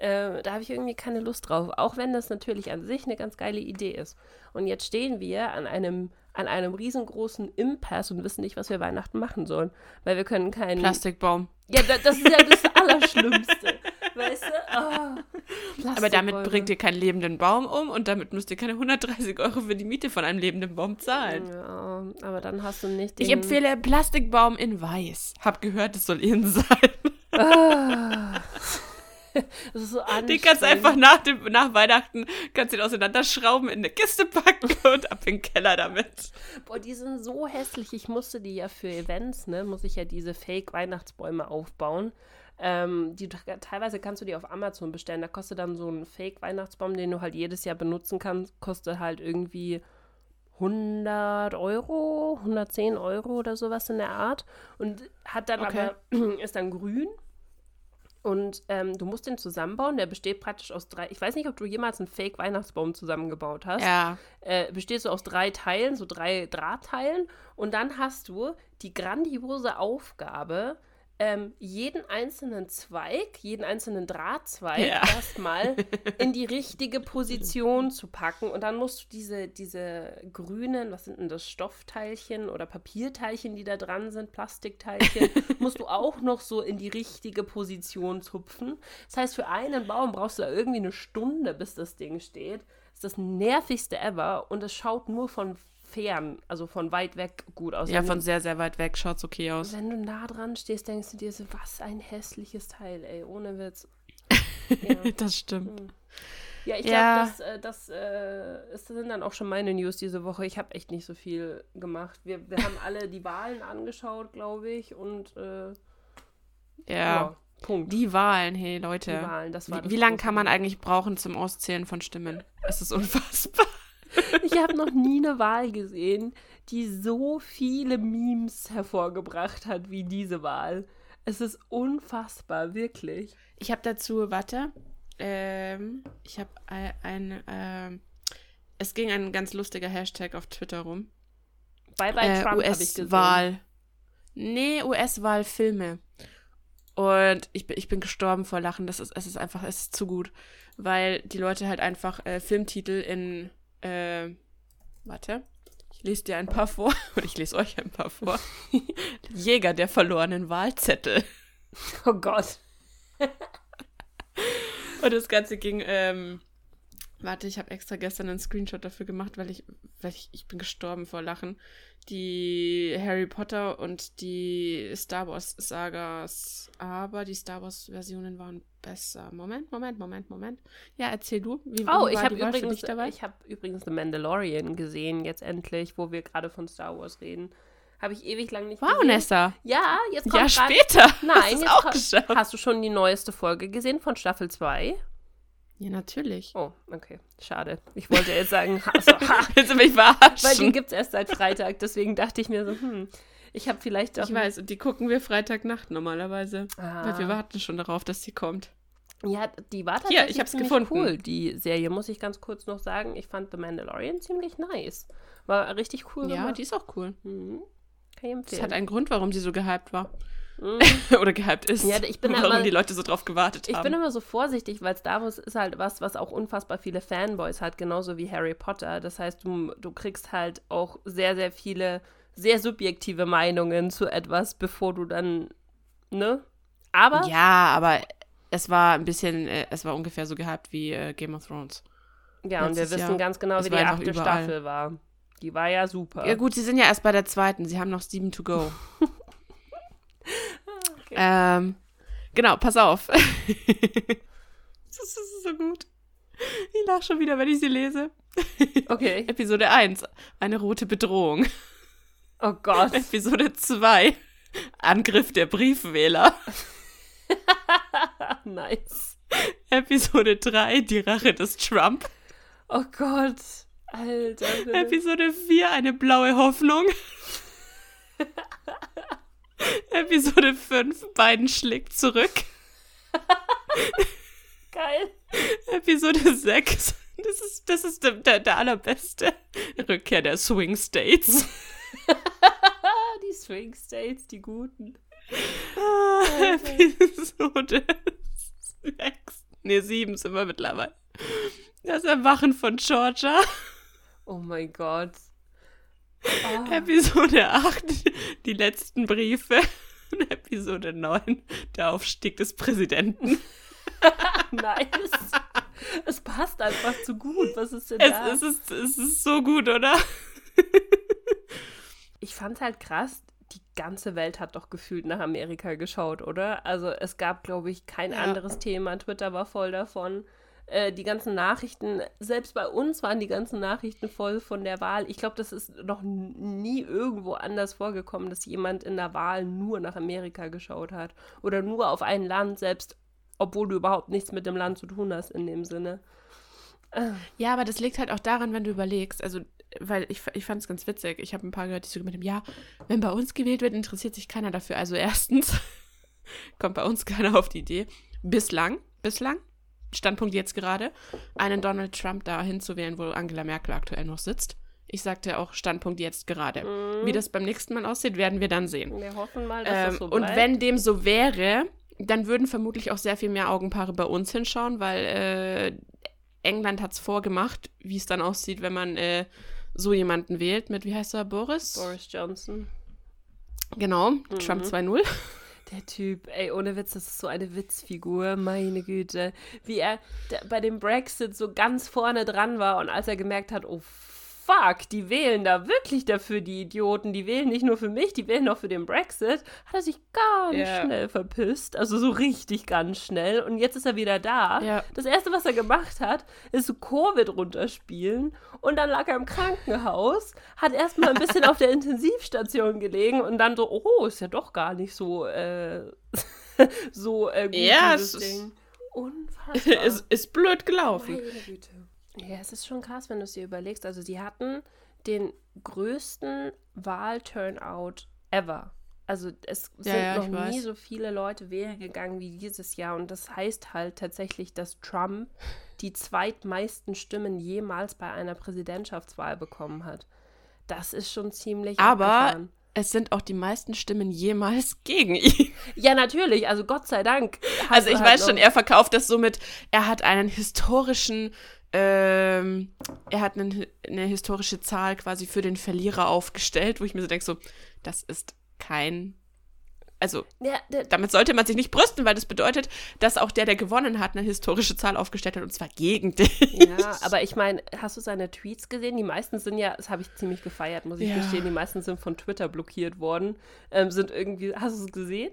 Äh, da habe ich irgendwie keine Lust drauf. Auch wenn das natürlich an sich eine ganz geile Idee ist. Und jetzt stehen wir an einem, an einem riesengroßen Impasse und wissen nicht, was wir Weihnachten machen sollen. Weil wir können keinen.
Plastikbaum.
Ja, da, das ist ja das Allerschlimmste. weißt du? Oh,
Aber damit bringt ihr keinen lebenden Baum um und damit müsst ihr keine 130 Euro für die Miete von einem lebenden Baum zahlen.
Ja, aber dann hast du nicht den.
Ich empfehle Plastikbaum in weiß. Hab gehört, es soll innen sein.
Ah. Das ist so
Den kannst du einfach nach, dem, nach Weihnachten kannst du ihn auseinanderschrauben, in eine Kiste packen und ab in den Keller damit.
Boah, die sind so hässlich. Ich musste die ja für Events, ne, muss ich ja diese Fake-Weihnachtsbäume aufbauen. Ähm, die, teilweise kannst du die auf Amazon bestellen. Da kostet dann so ein Fake-Weihnachtsbaum, den du halt jedes Jahr benutzen kannst, kostet halt irgendwie 100 Euro, 110 Euro oder sowas in der Art. Und hat dann
Okay.
aber, ist dann grün. Und ähm, du musst den zusammenbauen. Der besteht praktisch aus drei. Ich weiß nicht, ob du jemals einen Fake-Weihnachtsbaum zusammengebaut hast.
Ja.
Äh, besteht so aus drei Teilen, so drei Drahtteilen. Und dann hast du die grandiose Aufgabe, ähm, jeden einzelnen Zweig, jeden einzelnen Drahtzweig
Ja.
erstmal in die richtige Position zu packen. Und dann musst du diese, diese grünen, was sind denn das, Stoffteilchen oder Papierteilchen, die da dran sind, Plastikteilchen, musst du auch noch so in die richtige Position zupfen. Das heißt, für einen Baum brauchst du da irgendwie eine Stunde, bis das Ding steht. Das ist das nervigste ever und es schaut nur von fern, also von weit weg gut aus.
Ja, von sehr, sehr weit weg schaut's okay aus.
wenn du nah dran stehst, denkst du dir so, was ein hässliches Teil, ey, ohne Witz. Ja,
Das stimmt.
ja ich
Ja.
glaube, das, äh, das, äh, das sind dann auch schon meine News diese Woche. Ich habe echt nicht so viel gemacht. Wir, wir haben alle die Wahlen angeschaut, glaube ich, und äh,
Ja.
Punkt.
Die Wahlen, hey
Die
Leute.
Wahlen, das war
Wie,
das
wie lange kann man eigentlich brauchen zum Auszählen von Stimmen? Es ist unfassbar.
Ich habe noch nie eine Wahl gesehen, die so viele Memes hervorgebracht hat wie diese Wahl. Es ist unfassbar, wirklich.
Ich habe dazu, warte, ähm, ich habe ein, ein ähm, es ging ein ganz lustiger Hashtag auf Twitter rum.
Bye bye
Äh,
Trump.
US-Wahl. Nee, US-Wahl-Filme. Und ich bin, ich bin gestorben vor Lachen. Das ist, es ist einfach, es ist zu gut. Weil die Leute halt einfach äh, Filmtitel in, äh, warte, ich lese dir ein paar vor. Und ich lese euch ein paar vor. Jäger der verlorenen Wahlzettel.
Oh Gott.
Und das Ganze ging, ähm, warte, ich habe extra gestern einen Screenshot dafür gemacht, weil ich, weil ich, ich bin gestorben vor Lachen. Die Harry Potter und die Star Wars Sagas, aber die Star Wars Versionen waren besser. Moment, Moment, Moment, Moment. Ja, erzähl du. Wie,
Oh, ich habe übrigens, ich hab übrigens The Mandalorian gesehen, jetzt endlich, wo wir gerade von Star Wars reden. Habe ich ewig lang nicht
wow,
gesehen.
Nessa.
Ja, jetzt kommt
Ja, später.
Nein,
Hast
jetzt
auch geschafft.
Hast du schon die neueste Folge gesehen von Staffel 2?
Ja, natürlich.
Oh, okay. Schade. Ich wollte jetzt sagen, ha, so, ha,
Willst du mich
weil die
verarschen?
gibt es erst seit Freitag, deswegen dachte ich mir so, hm, ich habe vielleicht auch.
Ich weiß, und die gucken wir Freitagnacht normalerweise.
Ah.
Weil wir warten schon darauf, dass sie kommt.
Ja, die war
Hier,
tatsächlich
ich hab's gefunden.
cool, die Serie, muss ich ganz kurz noch sagen. Ich fand The Mandalorian ziemlich nice. War richtig cool
Ja,
gemacht.
die ist auch cool.
Mhm. Kann ich
Das
empfehlen.
hat einen Grund, warum sie so gehypt war.
Mhm.
Oder gehypt ist.
Ja, ich bin
warum
immer-
die Leute so drauf gewartet
Ich
haben.
bin immer so vorsichtig, weil Star Wars ist halt was, was auch unfassbar viele Fanboys hat, genauso wie Harry Potter. Das heißt, du, du kriegst halt auch sehr, sehr viele sehr subjektive Meinungen zu etwas, bevor du dann, ne? Aber
ja, aber es war ein bisschen, äh, es war ungefähr so gehypt wie äh, Game of Thrones.
ja, und wir wissen
Jahr.
ganz genau,
Es
wie die achte
überall.
Staffel war. Die war ja super.
Ja gut, sie sind ja erst bei der zweiten. Sie haben noch sieben to go. Ähm, genau, pass auf. das ist so gut. Ich lache schon wieder, wenn ich sie lese.
Okay.
Episode 1, eine rote Bedrohung.
Oh Gott.
Episode 2, Angriff der Briefwähler.
nice.
Episode 3, die Rache des Trump.
Oh Gott. Alter.
Episode 4, eine blaue Hoffnung. Episode 5, Biden schlägt zurück.
Geil.
Episode 6, das ist, das ist der, der, der allerbeste. Rückkehr der Swing States.
die Swing States, die guten.
Ah, Episode 6, Nee, sieben sind wir mittlerweile. Das Erwachen von Georgia.
Oh mein Gott.
Oh. Episode 8, die letzten Briefe. Episode 9, der Aufstieg des Präsidenten.
nice. Es passt einfach zu gut. Was ist denn
es,
da?
Es ist, es ist so gut, oder?
ich fand halt krass, die ganze Welt hat doch gefühlt nach Amerika geschaut, oder? Also es gab, glaube ich, kein ja. anderes Thema. Twitter war voll davon. Äh, die ganzen Nachrichten, selbst bei uns waren die ganzen Nachrichten voll von der Wahl. Ich glaube, das ist noch nie irgendwo anders vorgekommen, dass jemand in der Wahl nur nach Amerika geschaut hat. Oder nur auf ein Land, selbst obwohl du überhaupt nichts mit dem Land zu tun hast in dem Sinne.
Ja, aber das liegt halt auch daran, wenn du überlegst, also, weil ich, ich fand es ganz witzig. Ich habe ein paar gehört, die so gemeint haben, ja, wenn bei uns gewählt wird, interessiert sich keiner dafür. Also erstens kommt bei uns keiner auf die Idee. Bislang, bislang, Standpunkt jetzt gerade, einen Donald Trump da hinzuwählen, wo Angela Merkel aktuell noch sitzt. Ich sagte auch Standpunkt jetzt gerade. Mhm. Wie das beim nächsten Mal aussieht, werden wir dann sehen.
Wir hoffen mal, dass
ähm,
das so
bleibt. Und wenn dem so wäre, dann würden vermutlich auch sehr viel mehr Augenpaare bei uns hinschauen, weil äh, England hat es vorgemacht, wie es dann aussieht, wenn man äh, so jemanden wählt mit, wie heißt er, Boris?
Boris Johnson.
Genau, mhm. Trump 2.0.
Der Typ, ey, ohne Witz, das ist so eine Witzfigur, meine Güte. Wie er bei dem Brexit so ganz vorne dran war und als er gemerkt hat, oh fuck, die wählen da wirklich dafür, die Idioten. Die wählen nicht nur für mich, die wählen auch für den Brexit. Hat er sich ganz yeah. schnell verpisst. Also so richtig ganz schnell. Und jetzt ist er wieder da.
Yeah.
Das Erste, was er gemacht hat, ist so Covid runterspielen. Und dann lag er im Krankenhaus, hat erstmal ein bisschen auf der Intensivstation gelegen und dann so, oh, ist ja doch gar nicht so, äh, so äh, gut,
ja,
dieses Ding. Unfassbar.
es ist blöd gelaufen.
Meine Güte. Ja, es ist schon krass, wenn du es dir überlegst. Also, sie hatten den größten Wahlturnout ever. Also, es sind
ja,
noch nie
weiß.
so viele Leute wählen gegangen wie dieses Jahr. Und das heißt halt tatsächlich, dass Trump die zweitmeisten Stimmen jemals bei einer Präsidentschaftswahl bekommen hat. Das ist schon ziemlich
Aber
abgefahren.
es sind auch die meisten Stimmen jemals gegen ihn.
Ja, natürlich. Also, Gott sei Dank.
Also ich
halt
weiß schon, er verkauft das so mit, er hat einen historischen, ähm, er hat einen, eine historische Zahl quasi für den Verlierer aufgestellt, wo ich mir so denke, so, das ist kein, also
Ja,
damit sollte man sich nicht brüsten, weil das bedeutet, dass auch der, der gewonnen hat, eine historische Zahl aufgestellt hat und zwar gegen dich.
Ja, aber ich meine, hast du seine Tweets gesehen? Die meisten sind ja, das habe ich ziemlich gefeiert, muss ich
Ja.
gestehen, die meisten sind von Twitter blockiert worden. Ähm, sind irgendwie, hast du es gesehen?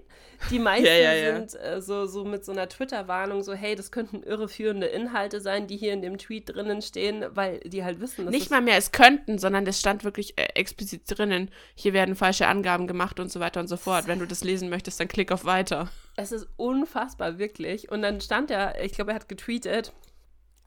Die meisten
Ja,
sind äh, so, so mit so einer Twitter-Warnung, so, hey, das könnten irreführende Inhalte sein, die hier in dem Tweet drinnen stehen, weil die halt wissen, dass
Nicht
das
mal mehr es könnten, sondern es stand wirklich äh, explizit drinnen, hier werden falsche Angaben gemacht und so weiter und so fort. Wenn du das lesen möchtest, dann klick auf weiter.
Es ist unfassbar, wirklich. Und dann stand er, ich glaube, er hat getweetet,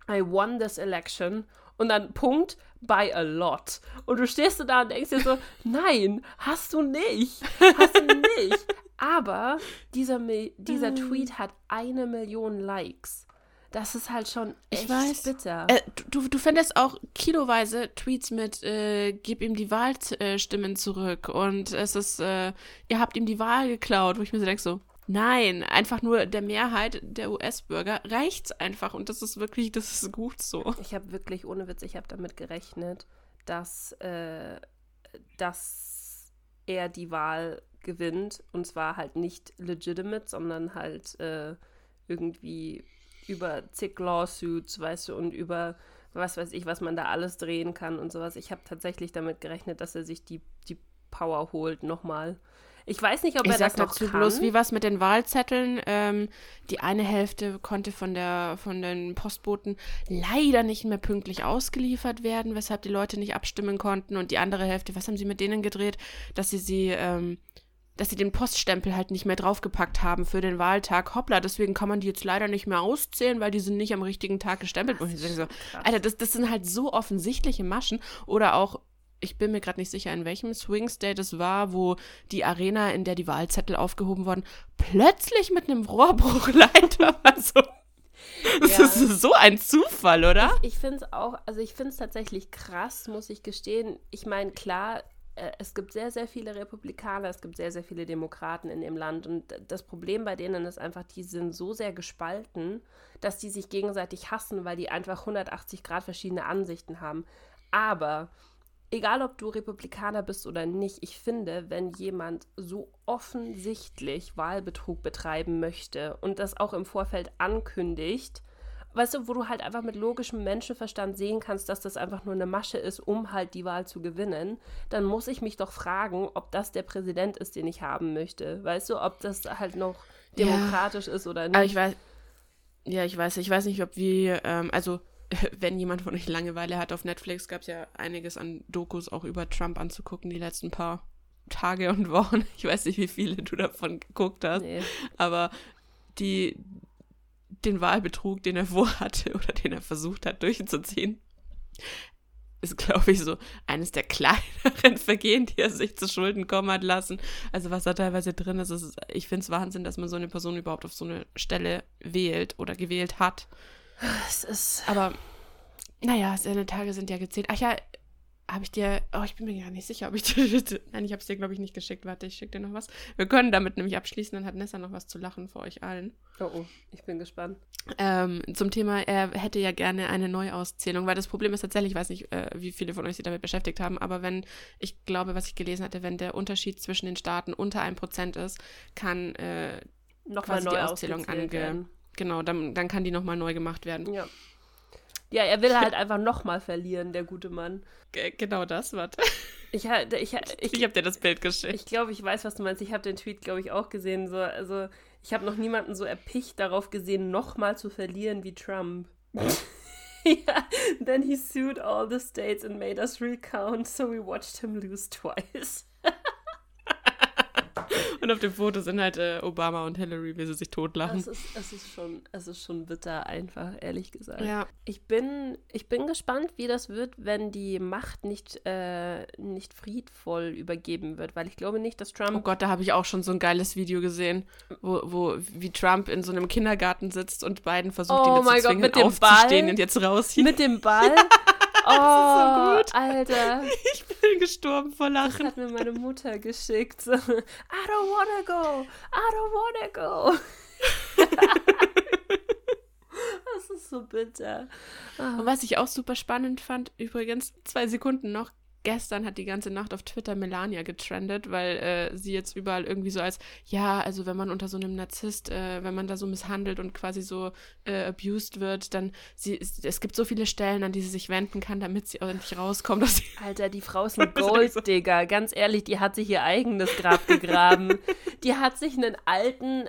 I won this election. Und dann Punkt by a lot. Und du stehst du da und denkst dir so, nein, hast du nicht. Hast du nicht. Aber dieser, dieser Tweet hat eine Million Likes. Das ist halt schon
Ich
echt
weiß.
bitter.
Äh, du, du findest auch kiloweise Tweets mit, äh, gib ihm die Wahlstimmen zurück und es ist, äh, ihr habt ihm die Wahl geklaut, wo ich mir so denke, so, nein, einfach nur der Mehrheit der US-Bürger reicht's einfach und das ist wirklich, das ist gut so.
Ich habe wirklich, ohne Witz, ich habe damit gerechnet, dass, äh, dass er die Wahl gewinnt. Und zwar halt nicht legitimate, sondern halt äh, irgendwie über zig Lawsuits, weißt du, und über was weiß ich, was man da alles drehen kann und sowas. Ich habe tatsächlich damit gerechnet, dass er sich die, die Power holt nochmal. Ich weiß nicht, ob
Ich
er das noch
dazu
kann.
bloß, wie was mit den Wahlzetteln. Ähm, die eine Hälfte konnte von der von den Postboten leider nicht mehr pünktlich ausgeliefert werden, weshalb die Leute nicht abstimmen konnten. Und die andere Hälfte, was haben sie mit denen gedreht, dass sie sie, ähm, dass sie den Poststempel halt nicht mehr draufgepackt haben für den Wahltag. Hoppla, deswegen kann man die jetzt leider nicht mehr auszählen, weil die sind nicht am richtigen Tag gestempelt. Und ich denke so,
krass.
Alter, das, das sind halt so offensichtliche Maschen. Oder auch, ich bin mir gerade nicht sicher, in welchem Swing State es war, wo die Arena, in der die Wahlzettel aufgehoben wurden, plötzlich mit einem Rohrbruchleiter war. So. Das
Ja.
ist so ein Zufall, oder?
Ich finde es auch, also ich finde es tatsächlich krass, muss ich gestehen. Ich meine, klar, es gibt sehr, sehr viele Republikaner, es gibt sehr, sehr viele Demokraten in dem Land. Und das Problem bei denen ist einfach, die sind so sehr gespalten, dass die sich gegenseitig hassen, weil die einfach 180 Grad verschiedene Ansichten haben. Aber egal ob du Republikaner bist oder nicht, ich finde, wenn jemand so offensichtlich Wahlbetrug betreiben möchte und das auch im Vorfeld ankündigt, weißt du, wo du halt einfach mit logischem Menschenverstand sehen kannst, dass das einfach nur eine Masche ist, um halt die Wahl zu gewinnen, dann muss ich mich doch fragen, ob das der Präsident ist, den ich haben möchte. Weißt du, ob das halt noch demokratisch
ja,
ist oder nicht.
Aber ich weiß, ja, ich weiß, ich weiß nicht, ob wir, ähm, also wenn jemand von euch Langeweile hat auf Netflix, gab es ja einiges an Dokus auch über Trump anzugucken, die letzten paar Tage und Wochen. Ich weiß nicht, wie viele du davon geguckt hast, nee. aber die, den Wahlbetrug, den er vorhatte oder den er versucht hat durchzuziehen, ist, glaube ich, so eines der kleineren Vergehen, die er sich zu Schulden kommen hat lassen. Also was da teilweise drin ist, ist ich finde es Wahnsinn, dass man so eine Person überhaupt auf so eine Stelle wählt oder gewählt hat.
Es ist.
Aber naja, seine Tage sind ja gezählt. Ach ja, habe ich dir, oh, ich bin mir gar nicht sicher, ob ich dir, nein, ich habe es dir, glaube ich, nicht geschickt. Warte, ich schicke dir noch was. Wir können damit nämlich abschließen, dann hat Nessa noch was zu lachen vor euch allen.
Oh, oh, ich bin gespannt.
Ähm, zum Thema, er hätte ja gerne eine Neuauszählung, weil das Problem ist tatsächlich, ich weiß nicht, äh, wie viele von euch sich damit beschäftigt haben, aber wenn, ich glaube, was ich gelesen hatte, wenn der Unterschied zwischen den Staaten unter einem Prozent ist, kann äh,
noch quasi die Auszählung ange...
Genau, dann, dann kann die nochmal neu gemacht werden.
Ja. Ja, er will halt einfach nochmal verlieren, der gute Mann.
G genau das, warte.
Ich, ich, ich,
ich, ich habe dir das Bild geschickt.
Ich glaube, ich weiß, was du meinst. Ich habe den Tweet, glaube ich, auch gesehen. So, also, ich habe noch niemanden so erpicht darauf gesehen, nochmal zu verlieren wie Trump. ja, then he sued all the states and made us recount, so we watched him lose twice.
Und auf dem Foto sind halt äh, Obama und Hillary, wie sie sich totlachen.
Es ist, es, ist schon, es ist schon bitter, einfach, ehrlich gesagt.
Ja.
Ich bin, ich bin gespannt, wie das wird, wenn die Macht nicht, äh, nicht friedvoll übergeben wird, weil ich glaube nicht, dass Trump.
Oh Gott, da habe ich auch schon so ein geiles Video gesehen, wo, wo wie Trump in so einem Kindergarten sitzt und Biden versucht,
oh
ihn zu zwingen,
Gott, mit
aufzustehen
Ball?
und jetzt raus.
Mit dem Ball?
Ja.
Oh,
das so.
Alter.
Ich bin gestorben vor
Das
Lachen.
hat mir meine Mutter geschickt. So, I don't wanna go. I don't wanna go. das ist so bitter. Ah.
Und was ich auch super spannend fand, übrigens, zwei Sekunden noch, gestern hat die ganze Nacht auf Twitter Melania getrendet, weil äh, sie jetzt überall irgendwie so als, ja, also wenn man unter so einem Narzisst, äh, wenn man da so misshandelt und quasi so äh, abused wird, dann, sie, es, gibt so viele Stellen, an die sie sich wenden kann, damit sie endlich rauskommt. Dass sie
Alter, die Frau ist ein Golddigger. Ganz ehrlich, die hat sich ihr eigenes Grab gegraben. die hat sich einen alten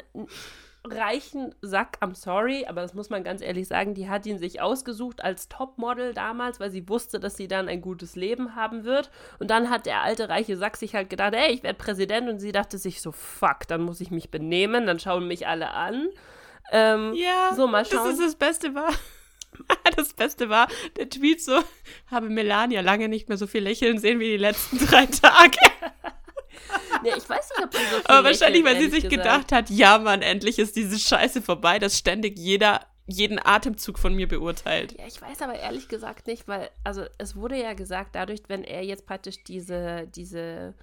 reichen Sack, I'm sorry, aber das muss man ganz ehrlich sagen, die hat ihn sich ausgesucht als Topmodel damals, weil sie wusste, dass sie dann ein gutes Leben haben wird. Und dann hat der alte reiche Sack sich halt gedacht, ey, ich werde Präsident. Und sie dachte sich so, fuck, dann muss ich mich benehmen, dann schauen mich alle an. Ähm,
ja,
so mal schauen.
das ist das Beste war. Das Beste war, der Tweet so, habe Melania lange nicht mehr so viel lächeln sehen wie die letzten drei Tage.
Ja, ich weiß nicht, ob sie so viel
Aber wahrscheinlich, weil sie sich
ehrlich
gedacht hat, ja Mann, endlich ist diese Scheiße vorbei, dass ständig jeder jeden Atemzug von mir beurteilt.
Ja, ich weiß aber ehrlich gesagt nicht, weil, also es wurde ja gesagt, dadurch, wenn er jetzt praktisch diese, diese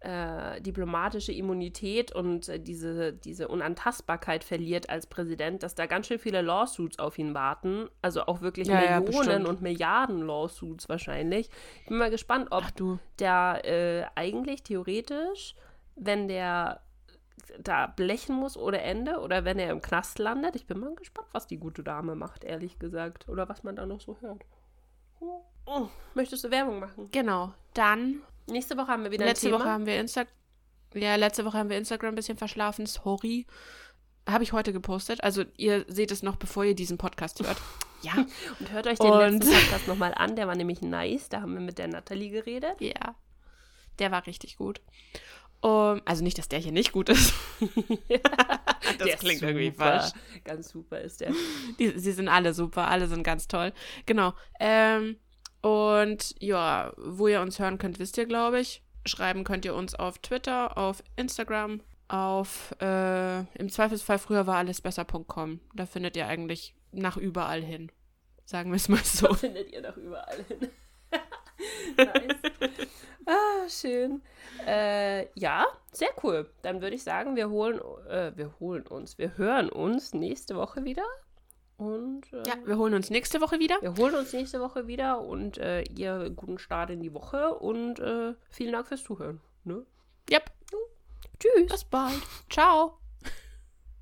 äh, diplomatische Immunität und äh, diese, diese Unantastbarkeit verliert als Präsident, dass da ganz schön viele Lawsuits auf ihn warten. Also auch wirklich
Ja, ja,
Millionen
bestimmt.
und Milliarden Lawsuits wahrscheinlich. Ich bin mal gespannt, ob der äh, eigentlich theoretisch, wenn der da blechen muss oder Ende oder wenn er im Knast landet. Ich bin mal gespannt, was die gute Dame macht, ehrlich gesagt. Oder was man da noch so hört. Oh, möchtest du Werbung machen?
Genau. Dann,
Nächste Woche haben wir wieder
letzte
ein Thema.
Woche haben wir Insta ja, letzte Woche haben wir Instagram ein bisschen verschlafen. Sorry. Habe ich heute gepostet. Also ihr seht es noch, bevor ihr diesen Podcast hört. Ja.
Und hört euch den
Und-
letzten Podcast nochmal an. Der war nämlich nice. Da haben wir mit der Nathalie geredet.
Ja. Der war richtig gut. Um, also nicht, dass der hier nicht gut ist. das
Der
klingt irgendwie
super.
falsch.
Ganz super ist der.
Die, sie sind alle super, alle sind ganz toll. Genau. Ähm, und ja, wo ihr uns hören könnt, wisst ihr, glaube ich. Schreiben könnt ihr uns auf Twitter, auf Instagram, auf äh, im Zweifelsfall früher war alles besser.com. Da findet ihr eigentlich nach überall hin. Sagen wir es mal so.
Findet ihr doch überall hin. nice. Ah, schön. Äh, ja, sehr cool. Dann würde ich sagen, wir holen, äh, wir holen uns, wir hören uns nächste Woche wieder. Und äh,
Ja, wir holen uns nächste Woche wieder.
wir holen uns nächste Woche wieder und äh, ihr guten Start in die Woche und äh, vielen Dank fürs Zuhören. Ne?
Yep.
Tschüss.
Bis bald. Ciao.